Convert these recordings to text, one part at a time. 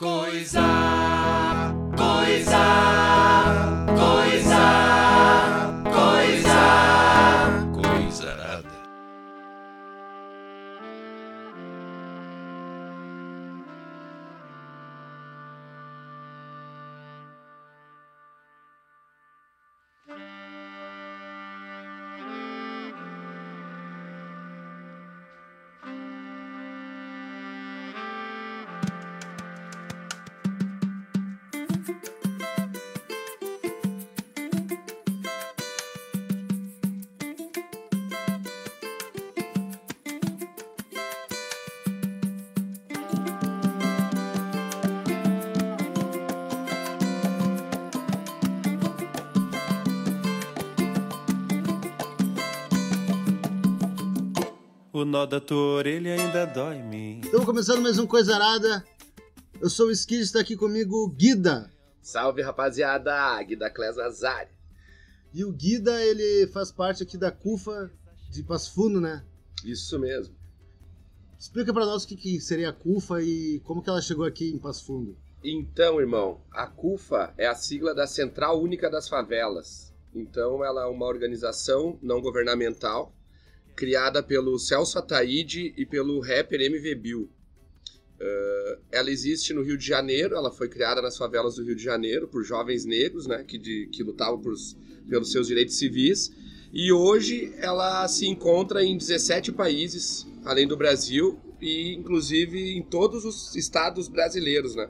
Coisa, coisa, nó da tua orelha ainda dói em mim. Estamos começando mais um Coisa Arada. Eu sou o Skid, está aqui comigo o Guida. Salve rapaziada, Guida Clés Azari. E o Guida, ele faz parte aqui da CUFA de Passo Fundo, né? Isso mesmo. Explica pra nós o que, que seria a CUFA e como que ela chegou aqui em Passo Fundo. Então, irmão, a CUFA é a sigla da Central Única das Favelas. Então, ela é uma organização não governamental criada pelo Celso Ataíde e pelo rapper MV Bill. Uh, ela existe no Rio de Janeiro, ela foi criada nas favelas do Rio de Janeiro por jovens negros, né, que, de, que lutavam por, pelos seus direitos civis. E hoje ela se encontra em 17 países, além do Brasil, e inclusive em todos os estados brasileiros, né?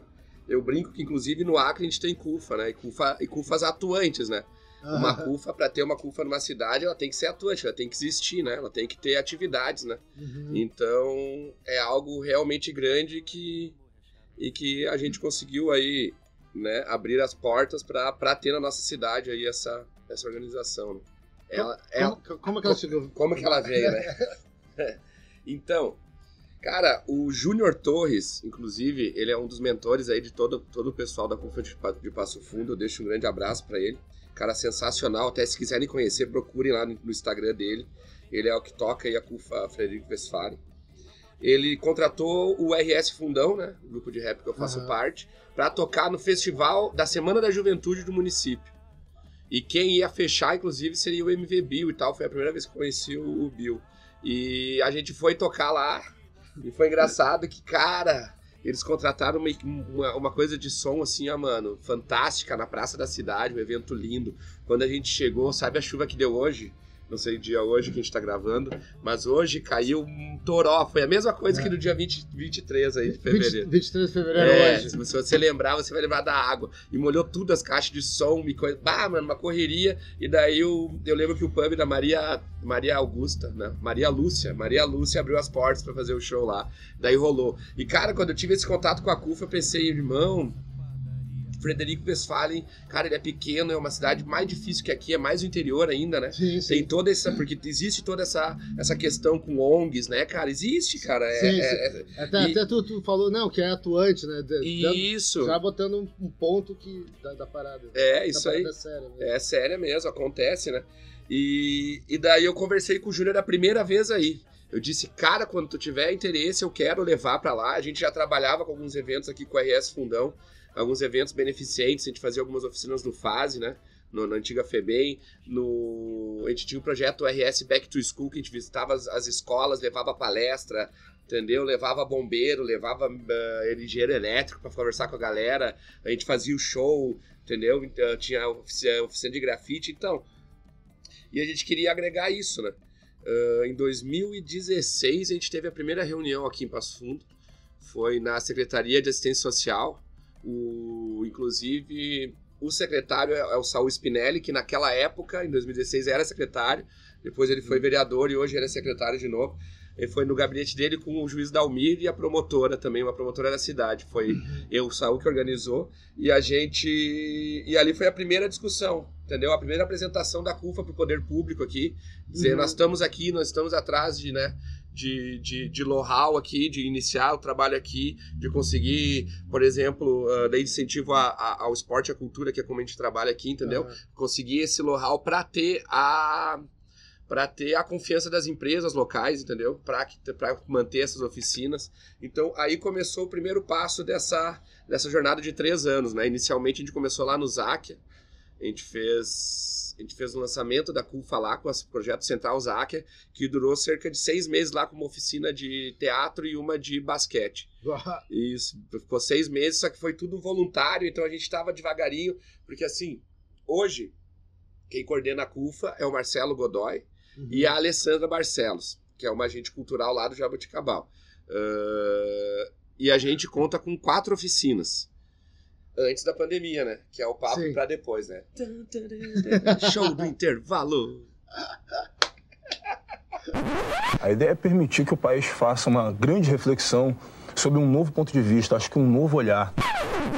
Eu brinco que inclusive no Acre a gente tem CUFA, né? E, CUFA, e CUFAs atuantes, né? Uma CUFA, para ter uma CUFA numa cidade, ela tem que ser atuante, ela tem que existir, né? Ela tem que ter atividades, né? Uhum. Então, é algo realmente grande que e que a gente conseguiu aí, né, abrir as portas para ter na nossa cidade aí essa essa organização. Né? Ela, ela, Como, como é que ela chegou? como que ela veio, né? então, cara, o Júnior Torres, inclusive, ele é um dos mentores aí de todo, todo o pessoal da CUFA de, de Passo Fundo. Eu deixo um grande abraço para ele. Cara sensacional. Até se quiserem conhecer, procurem lá no, Instagram dele. Ele é o que toca aí a CUFA Frederico Westphalen. Ele contratou o RS Fundão, né? O grupo de rap que eu faço Aham. parte, para tocar no festival da Semana da Juventude do município. E quem ia fechar, inclusive, seria o MV Bill e tal. Foi a primeira vez que eu conheci o, o Bill. E a gente foi tocar lá. E foi engraçado que, cara, eles contrataram uma, uma, uma coisa de som assim, ó, mano, fantástica na Praça da Cidade, um evento lindo. Quando a gente chegou, sabe a chuva que deu hoje? Não sei o dia hoje que a gente tá gravando, mas hoje caiu um toró. Foi a mesma coisa que no dia 20, 23 aí de 20, fevereiro. 23 de fevereiro É, hoje. se você lembrar, você vai lembrar da água. E molhou tudo, as caixas de som, e coisa. Bah, mano, uma correria. E daí eu, eu lembro que o pub da Maria, Maria Augusta, né? Maria Lúcia. Maria Lúcia abriu as portas pra fazer o show lá. Daí rolou. E, cara, quando eu tive esse contato com a CUFA, eu pensei, irmão. Frederico Westphalen, cara, ele é pequeno, é uma cidade mais difícil que aqui, é mais o interior ainda, né? Sim, sim. Tem toda essa. Porque existe toda essa, essa questão com ONGs, né, cara? Existe, cara. É, Sim, é- sim. Até, E- até tu, tu falou, não, que é atuante, né? De- Isso. Já botando um, um ponto que, da, da parada. É, Da isso aí. parada séria, né? É séria mesmo, acontece, né? E, e daí eu conversei com o Júnior a primeira vez aí. Eu disse, cara, quando tu tiver interesse, eu quero levar pra lá. A gente já trabalhava com alguns eventos aqui com a RS Fundão, alguns eventos beneficentes, a gente fazia algumas oficinas no FASE, né? No, na antiga FEBEM, no... a gente tinha o projeto RS Back to School, que a gente visitava as, as escolas, levava palestra, entendeu? Levava bombeiro, levava uh, engenheiro elétrico para conversar com a galera, a gente fazia o show, entendeu? Então, tinha oficina, oficina de grafite, então. E a gente queria agregar isso, né? Ah, em 2016, a gente teve a primeira reunião aqui em Passo Fundo. Foi na Secretaria de Assistência Social. O, inclusive, o secretário é, é o Saul Spinelli, que naquela época, em 2016, era secretário. Depois ele foi vereador e hoje ele é secretário de novo. Ele foi no gabinete dele com o juiz Dalmir e a promotora também, uma promotora da cidade. Foi eu, o Saul, que organizou. E a gente. E ali foi a primeira discussão, entendeu? A primeira apresentação da CUFA para o poder público aqui. Dizer, Uhum. nós estamos aqui, nós estamos atrás de, né? De, de, de know-how aqui, de iniciar o trabalho aqui, de conseguir, por exemplo, uh, dar incentivo a- a- ao esporte e à cultura, que é como a gente trabalha aqui, entendeu? Aham. Conseguir esse know-how para ter a para ter a confiança das empresas locais, entendeu? Para manter essas oficinas. Então, aí começou o primeiro passo dessa, dessa jornada de três anos, né? Inicialmente, a gente começou lá no Záquia, a gente fez a gente fez o lançamento da CUFA lá com o projeto Central Záquia, que durou cerca de seis meses lá com uma oficina de teatro e uma de basquete. Isso, ficou seis meses, só que foi tudo voluntário, então a gente estava devagarinho, porque assim, hoje, quem coordena a CUFA é o Marcelo Godoy, uhum. e a Alessandra Barcelos, que é uma agente cultural lá do Jaboticabal. Uh, e a gente conta com quatro oficinas. Antes da pandemia, né? Que é o papo para depois, né? Show do intervalo! A ideia é permitir que o país faça uma grande reflexão sobre um novo ponto de vista, acho que um novo olhar.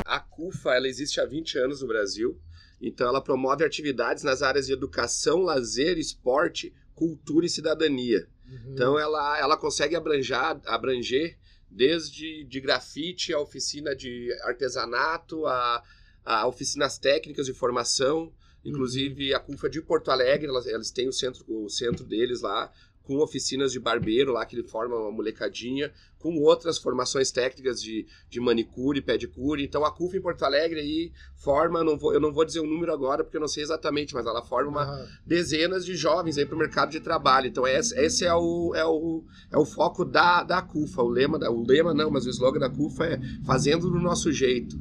A CUFA ela existe há 20 anos no Brasil, então ela promove atividades nas áreas de educação, lazer, esporte, cultura e cidadania. Uhum. Então ela, ela consegue abranger, abranger desde de grafite, a oficina de artesanato, a, a oficinas técnicas de formação, inclusive uhum. a CUFA de Porto Alegre, elas, elas têm o centro, o centro deles lá, com oficinas de barbeiro lá, que ele forma uma molecadinha, com outras formações técnicas de, de manicure, pedicure. Então a CUF em Porto Alegre aí forma, não vou, eu não vou dizer o um número agora porque eu não sei exatamente, mas ela forma dezenas de jovens aí para o mercado de trabalho. Então esse, esse, é, o, é, o, é o foco da, da CUFA. O lema, o lema não, mas o slogan da CUFA é fazendo do nosso jeito.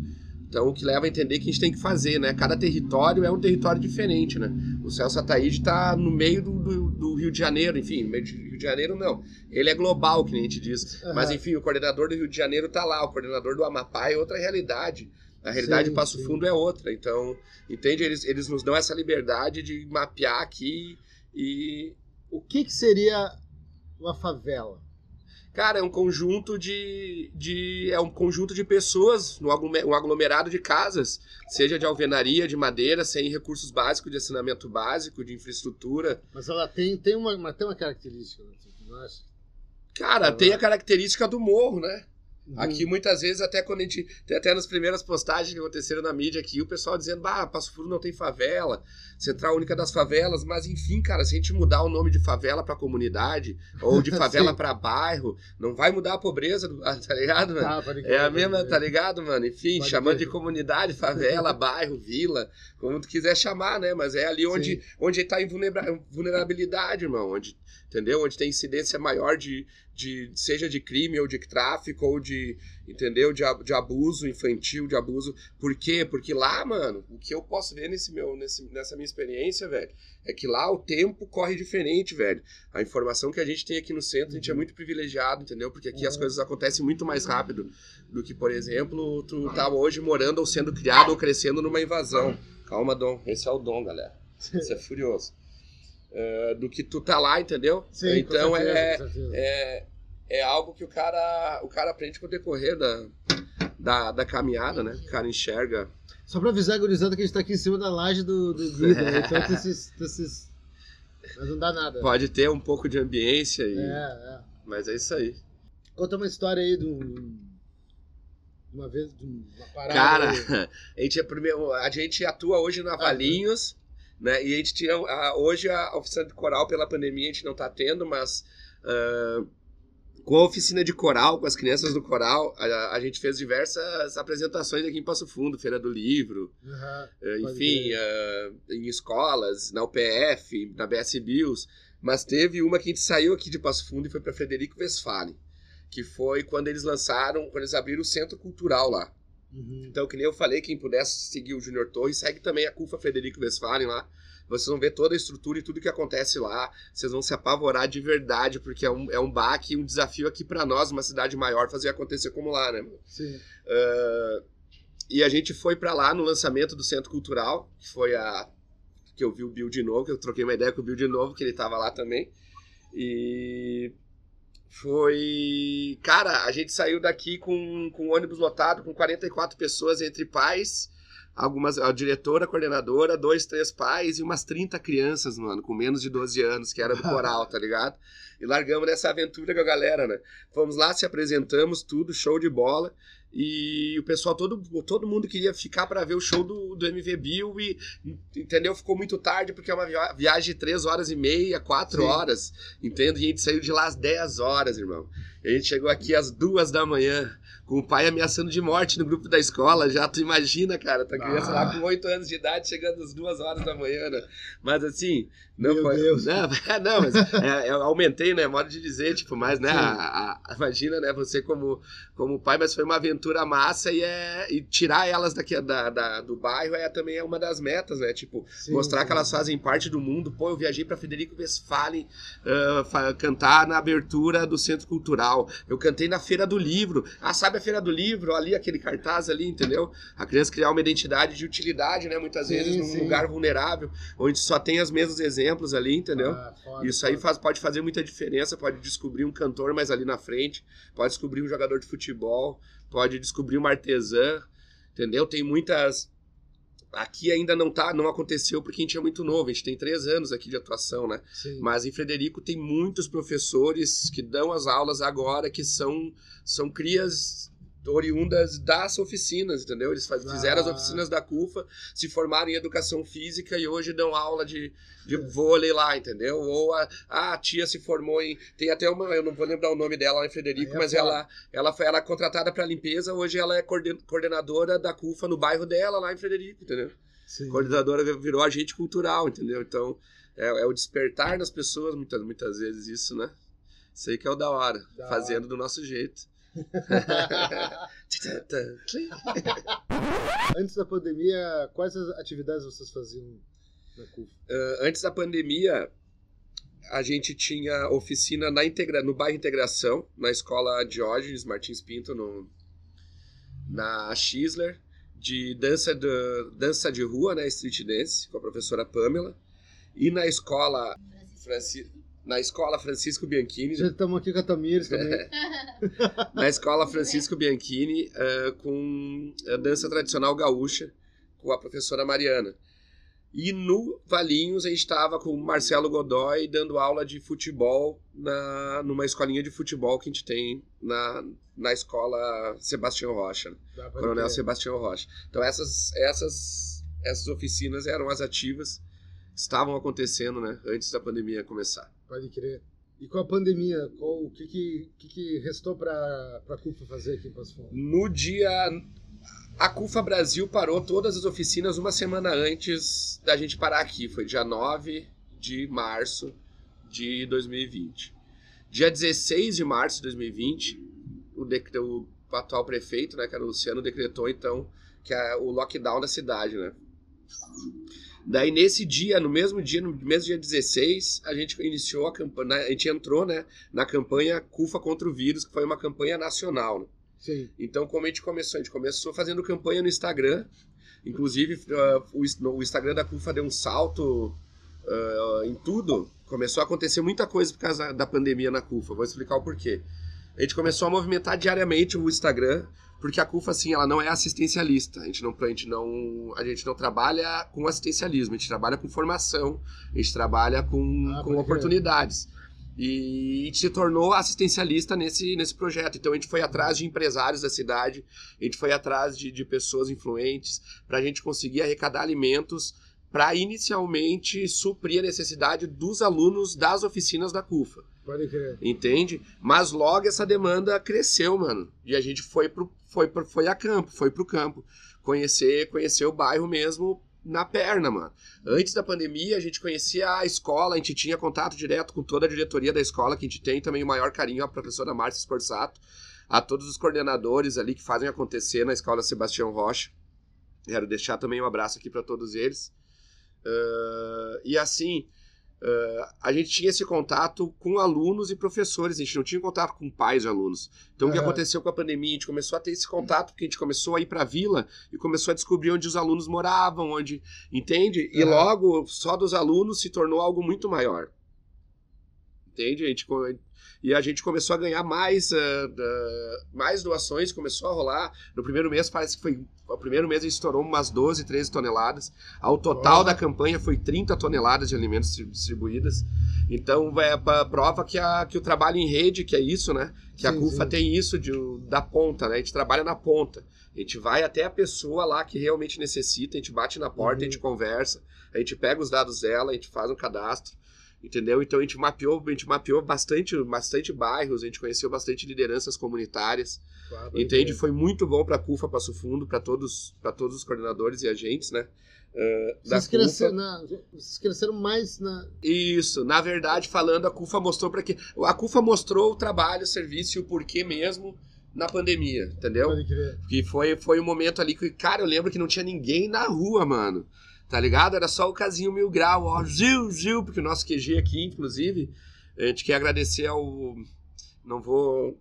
Então, o que leva a entender que a gente tem que fazer, né? Cada território é um território diferente, né? O Celso Ataíde está no meio do, do, do, Rio de Janeiro, enfim, no meio do Rio de Janeiro não. Ele é global, que nem a gente diz. Uhum. Mas, enfim, o coordenador do Rio de Janeiro está lá, o coordenador do Amapá é outra realidade. A realidade sim, do Passo sim. Fundo é outra. Então, entende? Eles, eles nos dão essa liberdade de mapear aqui e... O que, que seria uma favela? Cara, é um conjunto de, de é um conjunto de pessoas, um aglomerado de casas, seja de alvenaria, de madeira, sem recursos básicos de assinamento básico, de infraestrutura. Mas ela tem, tem, uma, tem uma característica, não acha? Cara, ela... tem a característica do morro, né? Aqui, muitas vezes, até quando a gente. Tem até nas primeiras postagens que aconteceram na mídia aqui, o pessoal dizendo, bah, Passo Fundo não tem favela, Central Única das Favelas, mas enfim, cara, se a gente mudar o nome de favela para comunidade, ou de favela para bairro, não vai mudar a pobreza, tá ligado, mano? Ah, é a mesma, tá ligado, mano? Enfim, pode chamando de comunidade, favela, bairro, vila, como tu quiser chamar, né? Mas é ali onde, onde tá em vulnerabilidade, irmão, onde entendeu? Onde tem incidência maior de, de seja de crime ou de tráfico ou de, entendeu? De, de abuso infantil, de abuso. Por quê? Porque lá, mano, o que eu posso ver nesse meu, nesse, nessa minha experiência, velho, é que lá o tempo corre diferente, velho. A informação que a gente tem aqui no centro, a gente é muito privilegiado, entendeu? Porque aqui as coisas acontecem muito mais rápido do que, por exemplo, tu tá hoje morando ou sendo criado ou crescendo numa invasão. Calma, Dom. Esse é o Dom, galera. Esse é furioso. Uh, do que tu tá lá, entendeu? Sim, então certeza, é, é, é algo que o cara, o cara aprende com o decorrer da, da, da caminhada, né? O cara enxerga. Só pra avisar gurizada que a gente tá aqui em cima da laje do, do Guido, né? Então tem esses, esses. Mas não dá nada. Pode ter um pouco de ambiência e. É, é. Mas é isso aí. Conta uma história aí do. Uma vez, de uma parada. Cara, a gente, é primeiro, a gente atua hoje na Valinhos. Né? E a gente tinha. A, hoje a oficina de coral, pela pandemia, a gente não está tendo, mas. Uh, com a oficina de coral, com as crianças do coral, a, a, gente fez diversas apresentações aqui em Passo Fundo, Feira do Livro, uhum, uh, enfim, uh, em escolas, na UPF, na BS Bills. Mas teve uma que a gente saiu aqui de Passo Fundo e foi para Frederico Westphalen, que foi quando eles lançaram, quando eles abriram o Centro Cultural lá. Uhum. Então, que nem eu falei, quem pudesse seguir o Junior Torres, segue também a CUFA Frederico Westphalen lá. Vocês vão ver toda a estrutura e tudo que acontece lá. Vocês vão se apavorar de verdade, porque é um, é um baque, um desafio aqui para nós, uma cidade maior, fazer acontecer como lá, né? Sim. Uh, e a gente foi para lá no lançamento do Centro Cultural, que foi a. que eu vi o Bill de novo, que eu troquei uma ideia com o Bill de novo, que ele tava lá também. E foi. Cara, a gente saiu daqui com, com ônibus lotado, com 44 pessoas entre pais, algumas. A diretora, a coordenadora, dois, três pais e umas 30 crianças, mano, com menos de 12 anos, que era do coral, tá ligado? E largamos nessa aventura com a galera, né? Fomos lá, se apresentamos, tudo, show de bola. E o pessoal, todo, todo mundo queria ficar para ver o show do, do MV Bill e, entendeu? Ficou muito tarde porque é uma via- viagem de 3 horas e meia, 4 Sim. horas, entende? E a gente saiu de lá às 10 horas, irmão. A gente chegou aqui às 2 da manhã, com o pai ameaçando de morte no grupo da escola. Já tu imagina, cara, tá criança lá Ah. com 8 anos de idade chegando às 2 horas da manhã, né? Mas assim, não Meu foi. Deus. Não, não, mas é, eu aumentei, né? Modo de dizer, tipo, mas, né? A, a- imagina, né? Você como, como pai, mas foi uma aventura massa e, é, e tirar elas daqui da, da- do bairro é também é uma das metas, né? Tipo, Sim, mostrar sim. que elas fazem parte do mundo. Pô, eu viajei para Federico Westphalen fa- cantar na abertura do Centro Cultural. Eu cantei na Feira do Livro. Ah, sabe a Feira do Livro? Ali, aquele cartaz ali, entendeu? A criança criar uma identidade de utilidade, né? Muitas Sim, vezes num sim. lugar vulnerável, onde só tem os mesmos exemplos ali, entendeu? Ah, foda, Isso aí faz, pode fazer muita diferença. Pode descobrir um cantor mais ali na frente, pode descobrir um jogador de futebol, pode descobrir uma artesã, entendeu? Tem muitas. Aqui ainda não tá, não aconteceu porque a gente é muito novo, a gente tem três anos aqui de atuação, né? Sim. Mas em Frederico tem muitos professores que dão as aulas agora que são, são crias oriundas das oficinas, entendeu? Eles faz- fizeram as Ah. oficinas da CUFA, se formaram em educação física e hoje dão aula de, de vôlei lá, entendeu? Ou a, a tia se formou em. Tem até uma, eu não vou lembrar o nome dela lá em Frederico, Aí é mas ela, ela foi ela é contratada para limpeza, hoje ela é coorden- coordenadora da CUFA no bairro dela, lá em Frederico, entendeu? Sim. coordenadora virou agente cultural, entendeu? Então, é, é o despertar nas pessoas, muitas, muitas vezes, isso, né? Aí que é o da hora, Da fazendo do nosso jeito. Antes da pandemia, quais as atividades vocês faziam na CUF? Ah, Antes da pandemia, a gente tinha oficina na integra no bairro Integração, na escola Diógenes Martins Pinto, no, na Xisler, de dança de, dança de rua, né, street dance, com a professora Pamela. E na escola, Franci, na escola Francisco Bianchini, Já estamos aqui com a Tamires também. na escola Francisco Bianchini eh, com a dança tradicional gaúcha com a professora Mariana. E no Valinhos a gente estava com o Marcelo Godoy dando aula de futebol na, numa escolinha de futebol que a gente tem na, na escola Sebastião Rocha, né? Coronel. Sebastião Rocha. Então essas, essas, essas oficinas eram as ativas estavam acontecendo né, antes da pandemia começar. Pode crer. E com a pandemia, qual, o que, que, que, restou para a CUF fazer aqui em Passo Fundo? No dia. A CUFA Brasil parou todas as oficinas uma semana antes da gente parar aqui. Foi dia 9 de março de 2020. Dia 16 de março de 2020, o, o atual prefeito, né, que era o Luciano, decretou então que é o lockdown da cidade, né? Daí nesse dia, no mesmo dia, no mesmo dia 16, a gente iniciou a campanha, a gente entrou, né, na campanha CUFA contra o vírus, que foi uma campanha nacional. né? Sim. Então, como a gente começou? A gente começou fazendo campanha no Instagram. Inclusive, uh, o, o Instagram da CUFA deu um salto uh, em tudo. Começou a acontecer muita coisa por causa da pandemia na CUFA. Vou explicar o porquê. A gente começou a movimentar diariamente o Instagram, porque a CUFA, assim, ela não é assistencialista. A gente não, a gente não, a gente não trabalha com assistencialismo, a gente trabalha com formação, a gente trabalha com, Ah, com oportunidades. E a gente se tornou assistencialista nesse, nesse projeto. Então a gente foi atrás de empresários da cidade, a gente foi atrás de, de pessoas influentes, para a gente conseguir arrecadar alimentos para inicialmente suprir a necessidade dos alunos das oficinas da CUFA. Pode crer. Entende? Mas logo essa demanda cresceu, mano. E a gente foi, pro, foi, pro, foi a campo, foi pro campo. Conhecer, conhecer o bairro mesmo na perna, mano. Antes da pandemia, a gente conhecia a escola, a gente tinha contato direto com toda a diretoria da escola, que a gente tem também o maior carinho à professora Márcia Scorsato, a todos os coordenadores ali que fazem acontecer na escola Sebastião Rocha. Quero deixar também um abraço aqui para todos eles. Ah, e assim, ah, a gente tinha esse contato com alunos e professores, a gente não tinha contato com pais de alunos. Então, o que aconteceu com a pandemia? A gente começou a ter esse contato, porque a gente começou a ir para a vila e começou a descobrir onde os alunos moravam, onde. Entende? E logo, só dos alunos se tornou algo muito maior. entende? A gente, e a gente começou a ganhar mais, ah, da- mais doações, começou a rolar. No primeiro mês, parece que foi. O primeiro mês a gente estourou umas 12, 13 toneladas. Ao total da campanha foi 30 toneladas de alimentos distri- distribuídas. Então, é pra, prova que, a, que o trabalho em rede, que é isso, né? Que a Sim, CUFA sim. tem isso de, da ponta, né? A gente trabalha na ponta. A gente vai até a pessoa lá que realmente necessita, a gente bate na porta, a Uhum. gente conversa, a gente pega os dados dela, a gente faz um cadastro, entendeu? Então a gente mapeou, a gente mapeou bastante, bastante bairros, a gente conheceu bastante lideranças comunitárias, Claro, entende? Foi muito bom para a CUFA Passo Fundo, para todos, para todos os coordenadores e agentes, né? Da Vocês cresceram, na- vocês cresceram mais na. Isso, na verdade, falando, a CUFA mostrou para que a CUFA mostrou o trabalho, o serviço e o porquê mesmo na pandemia, entendeu? Pode crer. Que foi, foi um momento ali que, cara, eu lembro que não tinha ninguém na rua, mano. Tá ligado? Era só o casinho mil grau, ó, Gil, Gil, porque o nosso QG aqui, inclusive, a gente quer agradecer ao. Não vou.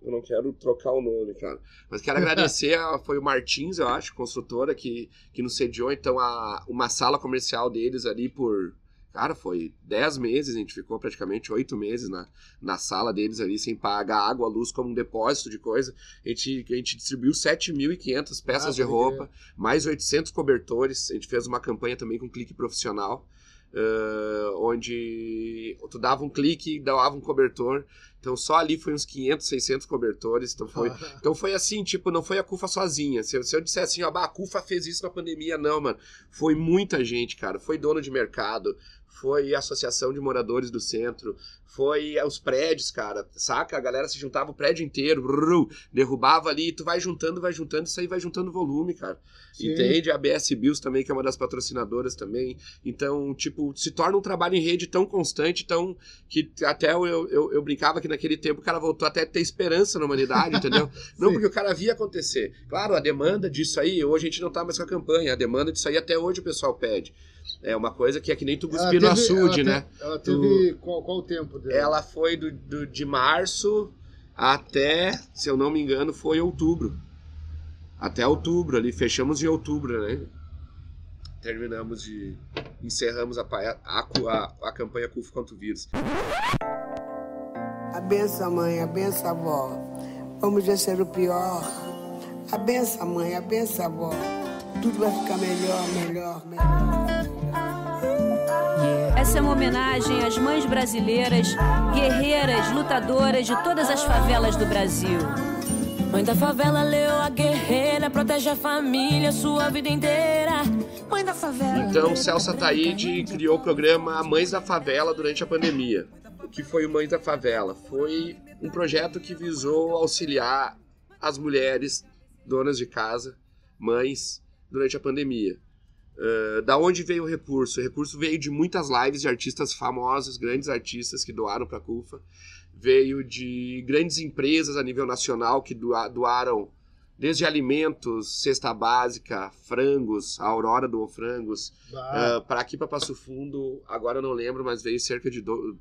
Eu não quero trocar o nome, cara. Mas quero agradecer, foi o Martins, eu acho, construtora, que, que nos cediou, então, a, uma sala comercial deles ali por. Cara, foi 10 meses, a gente ficou praticamente 8 meses na, na sala deles ali, sem pagar água, luz como um depósito de coisa. A gente, a gente distribuiu 7.500 peças Ah, de roupa, mais 800 cobertores. A gente fez uma campanha também com clique profissional, ah, onde tu dava um clique e dava um cobertor. Então só ali foi uns 500, 600 cobertores. Então foi, então foi assim, tipo, não foi a CUFA sozinha. Se eu, se eu disser assim, ó, bah, a CUFA fez isso na pandemia, não, mano. Foi muita gente, cara. Foi dono de mercado, foi a Associação de Moradores do Centro, foi os prédios, cara. Saca? A galera se juntava o prédio inteiro, brrr, derrubava ali, tu vai juntando, vai juntando, isso aí vai juntando volume, cara. Sim. Entende? A BS Bills também, que é uma das patrocinadoras também. Então, tipo, se torna um trabalho em rede tão constante, tão. que até eu, eu, eu brincava que naquele tempo o cara voltou até a ter esperança na humanidade, entendeu? Não, porque o cara via acontecer. Claro, a demanda disso aí, hoje a gente não tá mais com a campanha, a demanda disso aí até hoje o pessoal pede. É uma coisa que é que nem tu cuspir no teve- açude, ela né? te- Ela teve. Qual, qual o tempo dela? Ela foi do, do- de março até, se eu não me engano, foi outubro. Até outubro ali, fechamos em outubro, né? Terminamos de. Encerramos a, a, a, a campanha CUF contra o vírus. A benção, mãe, a benção, avó. Vamos vencer o pior. A benção, mãe, a benção, avó. Tudo vai ficar melhor, melhor, melhor. Essa é uma homenagem às mães brasileiras, guerreiras, lutadoras de todas as favelas do Brasil. Mãe da favela, leu a guerreira, protege a família sua vida inteira. Mãe da favela. Então, Celso Ataíde criou o programa Mães da Favela durante a pandemia. O que foi o Mães da Favela? Foi um projeto que visou auxiliar as mulheres donas de casa, mães, durante a pandemia. Uh, da onde veio o recurso? O recurso veio de muitas lives de artistas famosos, grandes artistas que doaram para a CUFA. Veio de grandes empresas a nível nacional que doa- doaram desde alimentos, cesta básica, frangos, a Aurora doou frangos, Ah, para aqui para Passo Fundo, agora eu não lembro, mas veio cerca de do-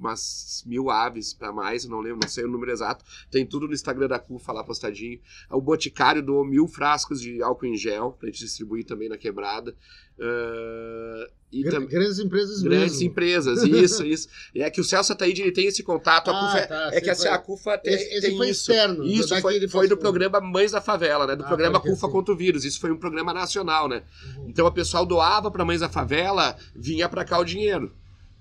umas mil aves para mais, não lembro, não sei o número exato. Tem tudo no Instagram da CUFA lá postadinho. O Boticário doou mil frascos de álcool em gel pra gente distribuir também na quebrada. Ah, e gr- Grandes empresas grandes mesmo. empresas, isso, isso. E é que o Celso Ataíde ele tem esse contato. A Ah, é- tá, é que sim, assim, a foi- CUFA tem, Esse, esse tem foi isso. externo. Isso foi, foi do programa Mães da Favela, né? Do Ah, programa CUFA sim. contra o vírus. Isso foi um programa nacional, né? Uhum. Então o pessoal doava para Mães da Favela, vinha para cá o dinheiro.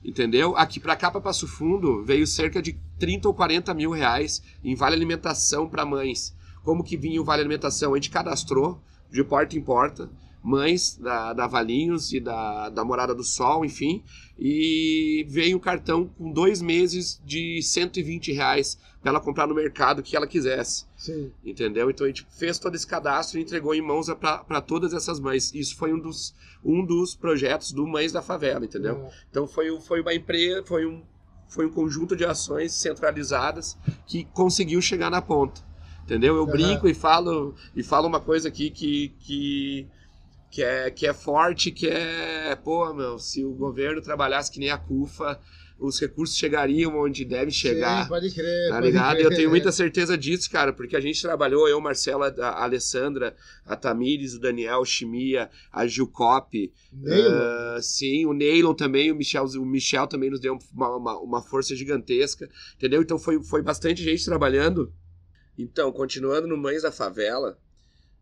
Entendeu? Aqui para cá, para Passo Fundo, veio cerca de 30 ou 40 mil reais em vale alimentação para mães. Como que vinha o vale alimentação? A gente cadastrou de porta em porta, mães da, da Valinhos e da, da Morada do Sol, enfim, e veio um cartão com dois meses de 120 reais para ela comprar no mercado o que ela quisesse. Sim. Entendeu? Então a gente fez todo esse cadastro e entregou em mãos para todas essas mães. Isso foi um dos, um dos projetos do Mães da Favela, entendeu? Ah, Então foi, foi uma empresa, foi um, foi um conjunto de ações centralizadas que conseguiu chegar na ponta. Entendeu? Eu Aham. brinco e falo e falo uma coisa aqui que, que, que, é, que é forte, que é, pô, meu, se o governo trabalhasse que nem a CUFA, os recursos chegariam onde devem chegar. Sim, pode crer. Tá pode ligado? crer. Eu tenho muita certeza disso, cara, porque a gente trabalhou, eu, Marcela, a Alessandra, a Tamires, o Daniel, o Chimia, a Gil Cop, ah, sim, o Neylon também, o Michel, o Michel também nos deu uma, uma, uma força gigantesca, entendeu? Então foi, foi bastante gente trabalhando. Então, continuando no Mães da Favela,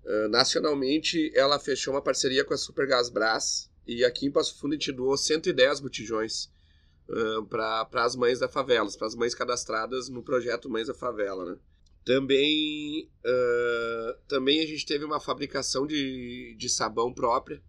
ah, nacionalmente ela fechou uma parceria com a Supergas Brás e aqui em Passo Fundo a gente doou 110 botijões para as mães da favela, para as mães cadastradas no projeto Mães da Favela, né? Também, ah, também a gente teve uma fabricação de, de sabão própria,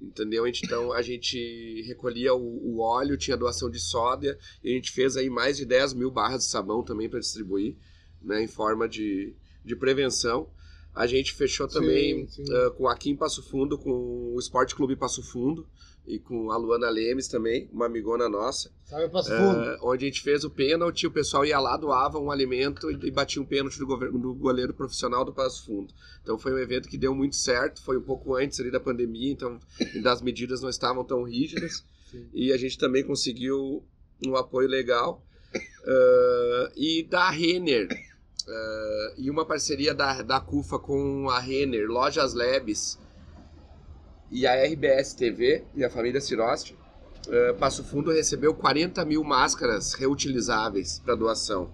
entendeu? Então a gente recolhia o, o óleo, tinha doação de soda, e a gente fez aí mais de 10 mil barras de sabão também para distribuir, né, em forma de, de prevenção. A gente fechou também Sim, sim. ah, com aqui em Passo Fundo, com o Esporte Clube Passo Fundo, e com a Luana Lemes também, uma amigona nossa. Sabe, passo fundo. É, onde a gente fez o pênalti, o pessoal ia lá, doava um alimento e, e batia um pênalti do, governo, do goleiro profissional do Passo Fundo. Então foi um evento que deu muito certo, foi um pouco antes ali da pandemia, então das medidas não estavam tão rígidas. E a gente também conseguiu um apoio legal. Ah, e da Renner, ah, e uma parceria da, da CUFA com a Renner, Lojas Labs e a RBS TV e a família Cirosti, Uh, Passo Fundo recebeu 40 mil máscaras reutilizáveis para doação.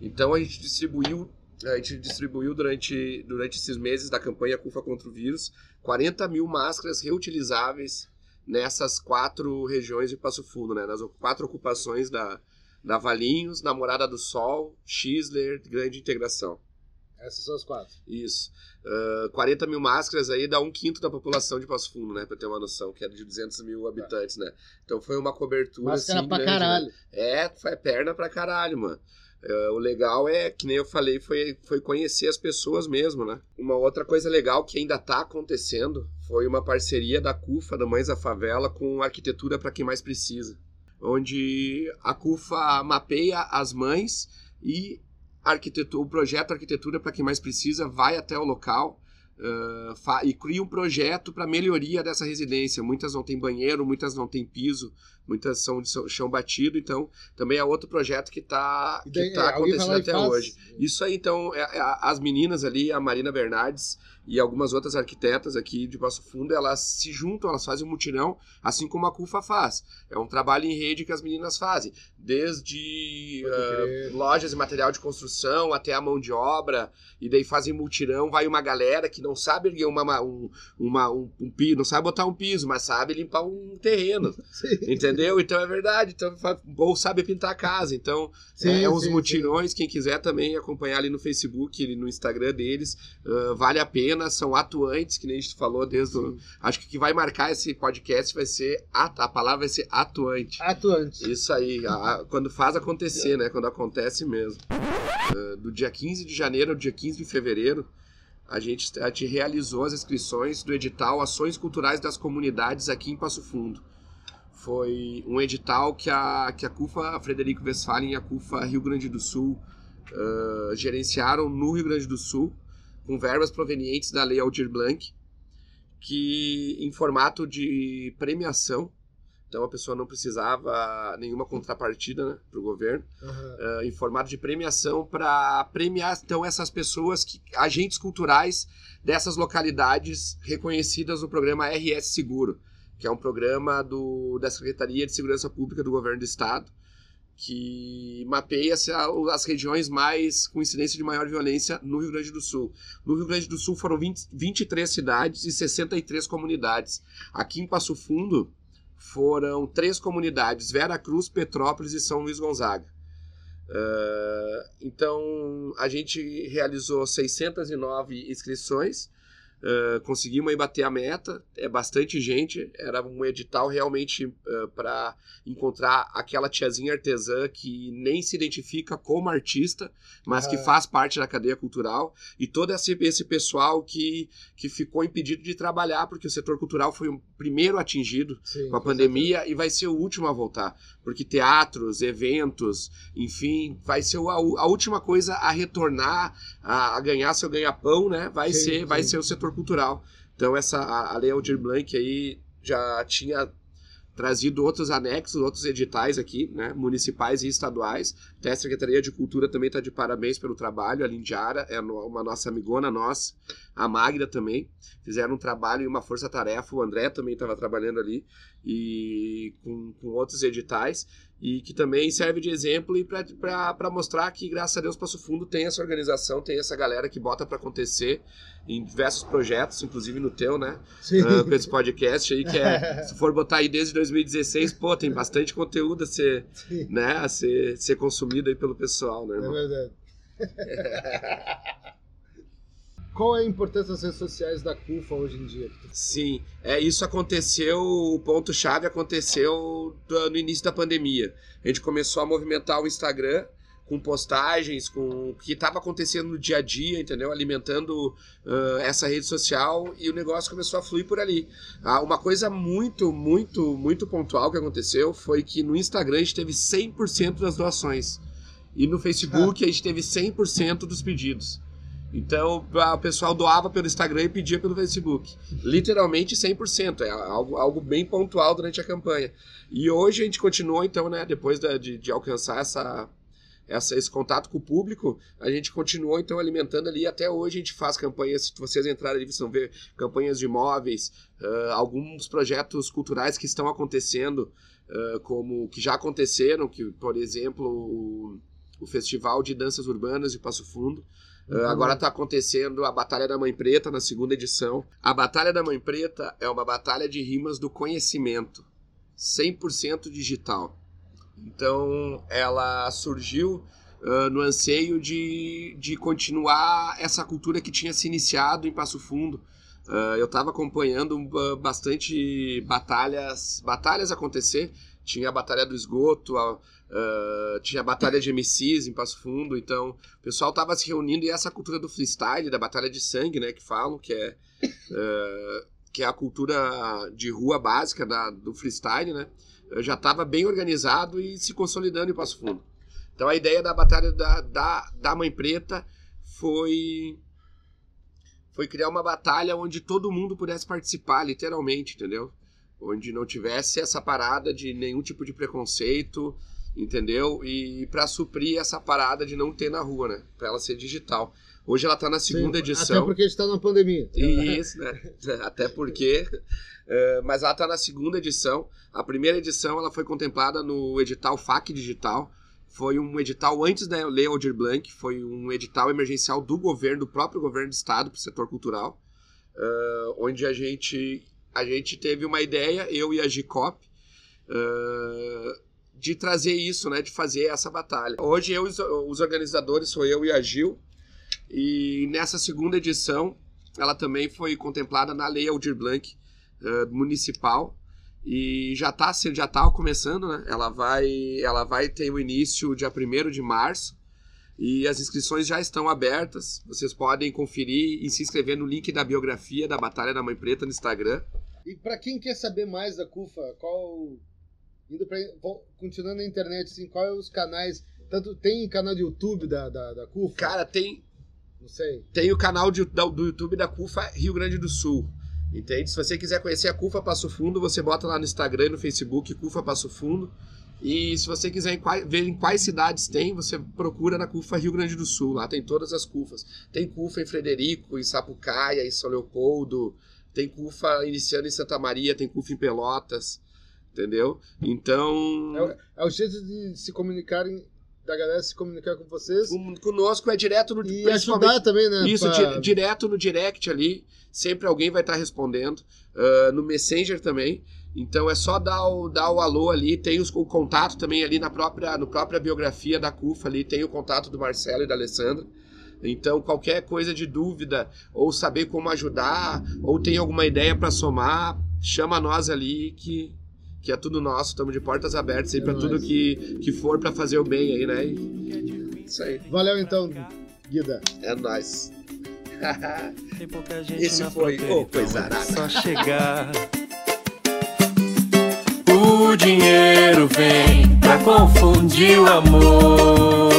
Então a gente distribuiu, a gente distribuiu durante, durante esses meses da campanha CUFA contra o vírus 40 mil máscaras reutilizáveis nessas quatro regiões de Passo Fundo, né? nas quatro ocupações da, da Valinhos, Namorada do Sol, Xler, Grande Integração. Essas são as quatro. Isso. Ah, 40 mil máscaras aí dá um quinto da população de Passo Fundo, né? Pra ter uma noção, que era de 200 mil habitantes, né? Então foi uma cobertura. Máscara assim, pra grande, né? caralho. É, foi perna pra caralho, mano. É, o legal é, que nem eu falei, foi, foi conhecer as pessoas mesmo, né? Uma outra coisa legal que ainda tá acontecendo foi uma parceria da CUFA, da Mães da Favela, com Arquitetura para Quem Mais Precisa. Onde a CUFA mapeia as mães e arquitetura, o projeto Arquitetura para Quem Mais Precisa vai até o local uh, e cria um projeto para melhoria dessa residência. Muitas não têm banheiro, muitas não têm piso, muitas são de chão- batido, então também é outro projeto que está que tá é, acontecendo até faz? hoje. Isso aí, então, é- é as meninas ali, a Marina Bernardes e algumas outras arquitetas aqui de Passo Fundo, elas se juntam, elas fazem um mutirão, assim como a CUFA faz. É um trabalho em rede que as meninas fazem, desde crer. lojas e material de construção até a mão de obra, e daí fazem mutirão, vai uma galera que não sabe erguer uma, um, uma, um, um piso, não sabe botar um piso, mas sabe limpar um terreno, entendeu? Então é verdade, então, ou sabe pintar a casa, então Sim, é, os sim, mutirões, quem quiser também acompanhar ali no Facebook, no Instagram deles, ah, vale a pena, são atuantes, que nem a gente falou desde o... Acho que o que vai marcar esse podcast vai ser, a, a palavra vai ser atuante. Atuante. Isso aí, a- a- quando faz acontecer, né? Quando acontece mesmo. Ah, do dia 15 de janeiro ao dia 15 de fevereiro, a gente, a gente realizou as inscrições do edital Ações Culturais das Comunidades aqui em Passo Fundo. Foi um edital que a, que a CUFA Frederico Westphalen e a CUFA Rio Grande do Sul ah, gerenciaram no Rio Grande do Sul, com verbas provenientes da Lei Aldir Blanc, que em formato de premiação, então a pessoa não precisava nenhuma contrapartida né, para o governo, Aham. ah, em formato de premiação para premiar então essas pessoas que agentes culturais dessas localidades reconhecidas no programa RS Seguro, que é um programa do, da Secretaria de Segurança Pública do Governo do Estado, que mapeia as regiões mais com incidência de maior violência no Rio Grande do Sul. No Rio Grande do Sul foram 20, 23 cidades e 63 comunidades. Aqui em Passo Fundo foram três comunidades: Vera Cruz, Petrópolis e São Luís Gonzaga. Ah, então a gente realizou 609 inscrições, ah, conseguimos aí bater a meta, é bastante gente, era um edital realmente para encontrar aquela tiazinha artesã que nem se identifica como artista, mas que Ah. faz parte da cadeia cultural, e todo esse, esse pessoal que, que ficou impedido de trabalhar, porque o setor cultural foi o primeiro atingido Sim, com a pandemia e vai ser o último a voltar. Porque teatros, eventos, enfim, vai ser a, a última coisa a retornar, a, a ganhar seu ganha-pão, né? Vai, Sim, ser, vai ser o setor cultural. Então, essa, a, a Lei Aldir Blanc aí já tinha trazido outros anexos, outros editais aqui, né, municipais e estaduais. Até a Secretaria de Cultura também está de parabéns pelo trabalho. A Lindiara é uma nossa amigona nossa, a Magda também. Fizeram um trabalho e uma força-tarefa. O André também estava trabalhando ali e com, com outros editais e que também serve de exemplo e para mostrar que, graças a Deus, Passo Fundo tem essa organização, tem essa galera que bota para acontecer em diversos projetos, inclusive no teu, né? Sim. Ah, com esse podcast aí, que é, se for botar aí desde 2016, pô, tem bastante conteúdo a ser, Sim. né, a ser, ser consumido aí pelo pessoal, né, É irmão? verdade. Qual é a importância das redes sociais da CUFA hoje em dia? Sim, é, isso aconteceu, o ponto-chave aconteceu no início da pandemia. A gente começou a movimentar o Instagram com postagens, com o que estava acontecendo no dia a dia, entendeu? Alimentando ah, essa rede social e o negócio começou a fluir por ali. Ah, uma coisa muito, muito, muito pontual que aconteceu foi que no Instagram a gente teve 100% das doações e no Facebook a gente teve 100% dos pedidos. Então, o pessoal doava pelo Instagram e pedia pelo Facebook. Literalmente 100%. É algo, algo bem pontual durante a campanha. E hoje a gente continuou, então, né, depois da- de, de alcançar essa, essa- esse contato com o público, a gente continuou, então, alimentando ali. Até hoje a gente faz campanhas, se vocês entrarem ali, vocês vão ver campanhas de imóveis, ah, alguns projetos culturais que estão acontecendo, ah, como que já aconteceram, que, por exemplo, o, o Festival de Danças Urbanas de Passo Fundo. Uh, agora está acontecendo a Batalha da Mãe Preta na segunda edição. A Batalha da Mãe Preta é uma batalha de rimas do conhecimento, 100% digital. Então ela surgiu uh, no anseio de, de continuar essa cultura que tinha se iniciado em Passo Fundo. Uh, eu estava acompanhando bastante batalhas, batalhas acontecer. Tinha a Batalha do Esgoto, a- uh, tinha a Batalha de MCs em Passo Fundo. Então o pessoal estava se reunindo e essa cultura do freestyle, da batalha de sangue, né, que falam, que é, uh, que é a cultura de rua básica da, do freestyle, né, já estava bem organizado e se consolidando em Passo Fundo. Então a ideia da batalha da, da, da Mãe Preta foi foi criar uma batalha onde todo mundo pudesse participar, literalmente, entendeu? Onde não tivesse essa parada de nenhum tipo de preconceito, entendeu? E para suprir essa parada de não ter na rua, né? Para ela ser digital. Hoje ela tá na segunda Sim, edição. Até porque a gente tá na pandemia. Isso, né? Até porque. eh, mas ela está na segunda edição. A primeira edição ela foi contemplada no edital FAC Digital. Foi um edital antes da Lei Aldir Blanc, foi um edital emergencial do governo, do próprio governo do estado, para o setor cultural, eh, onde a gente, a gente teve uma ideia, eu e a GICOP, eh, de trazer isso, né, de fazer essa batalha. Hoje eu, os- organizadores sou eu e a Gil, e nessa segunda edição ela também foi contemplada na Lei Aldir Blanc eh, municipal e já está já tá começando, né? Ela vai, ela vai ter o início dia 1 de março e as inscrições já estão abertas. Vocês podem conferir e se inscrever no link da biografia da Batalha da Mãe Preta no Instagram. E pra quem quer saber mais da CUFA, qual. Indo pra, vol- continuando na internet, assim, qual é os canais. Tanto tem canal de YouTube da, da, da CUFA? Cara, tem Não sei. tem o canal de- da- do YouTube da CUFA Rio Grande do Sul. Entende? Se você quiser conhecer a CUFA Passo Fundo, você bota lá no Instagram e no Facebook CUFA Passo Fundo. E se você quiser quais- ver em quais cidades tem, você procura na CUFA Rio Grande do Sul. Lá tem todas as CUFAs. Tem CUFA em Frederico, em Sapucaia, em São Leopoldo. Tem CUFA iniciando em Santa Maria, tem CUFA em Pelotas. Entendeu? Então. É, o- é o jeito de se comunicarem, da galera se comunicar com vocês. Conosco é direto no E ajudar também, né? Isso, pra- di- direto no direct ali, sempre alguém vai estar respondendo. Ah, no Messenger também. Então é só dar o, dar o alô ali, tem os- o contato também ali na própria, no própria biografia da CUFA ali, tem o contato do Marcelo e da Alessandra. Então qualquer coisa de dúvida, ou saber como ajudar, ou tem alguma ideia para somar, chama nós ali que, que é tudo nosso, estamos de portas abertas aí É para tudo que, que for para fazer o bem aí, né? E- isso aí, Valeu então, Guida. é nóis. Tem pouca gente Esse na foi o Coisa então é só chegar. O dinheiro vem pra confundir o amor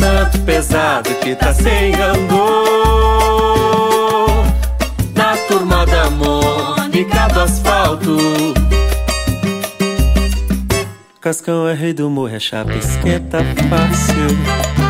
santo pesado que tá sem andor Na turma da Mônica do asfalto. Cascão é rei do morro, é chapa esquenta fácil.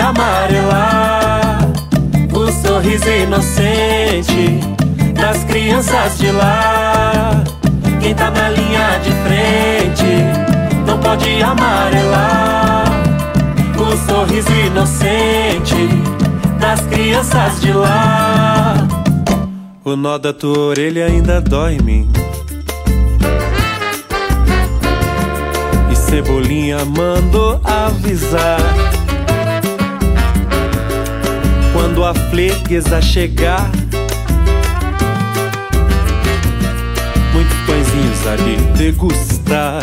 Amarelar. O sorriso inocente das crianças de lá. Quem tá na linha de frente não pode amarelar. O sorriso inocente das crianças de lá. O nó da tua orelha ainda dói em mim. Cebolinha mandou avisar. Quando a freguesa chegar, muitos pãezinhos ali degustar.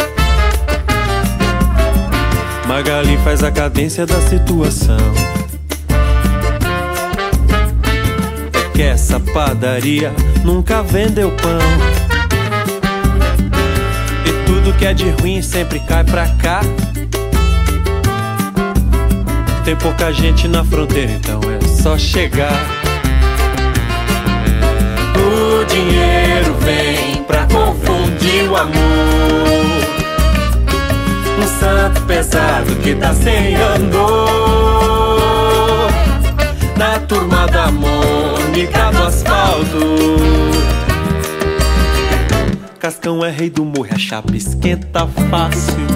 Magali faz a cadência da situação. É que essa padaria nunca vendeu pão tudo que é de ruim sempre cai pra cá. Tem pouca gente na fronteira, então é só chegar. O dinheiro vem pra confundir o amor. Um santo pesado que tá sem andor. Na turma da Mônica do asfalto. Cascão é rei do morro, a chapa esquenta fácil.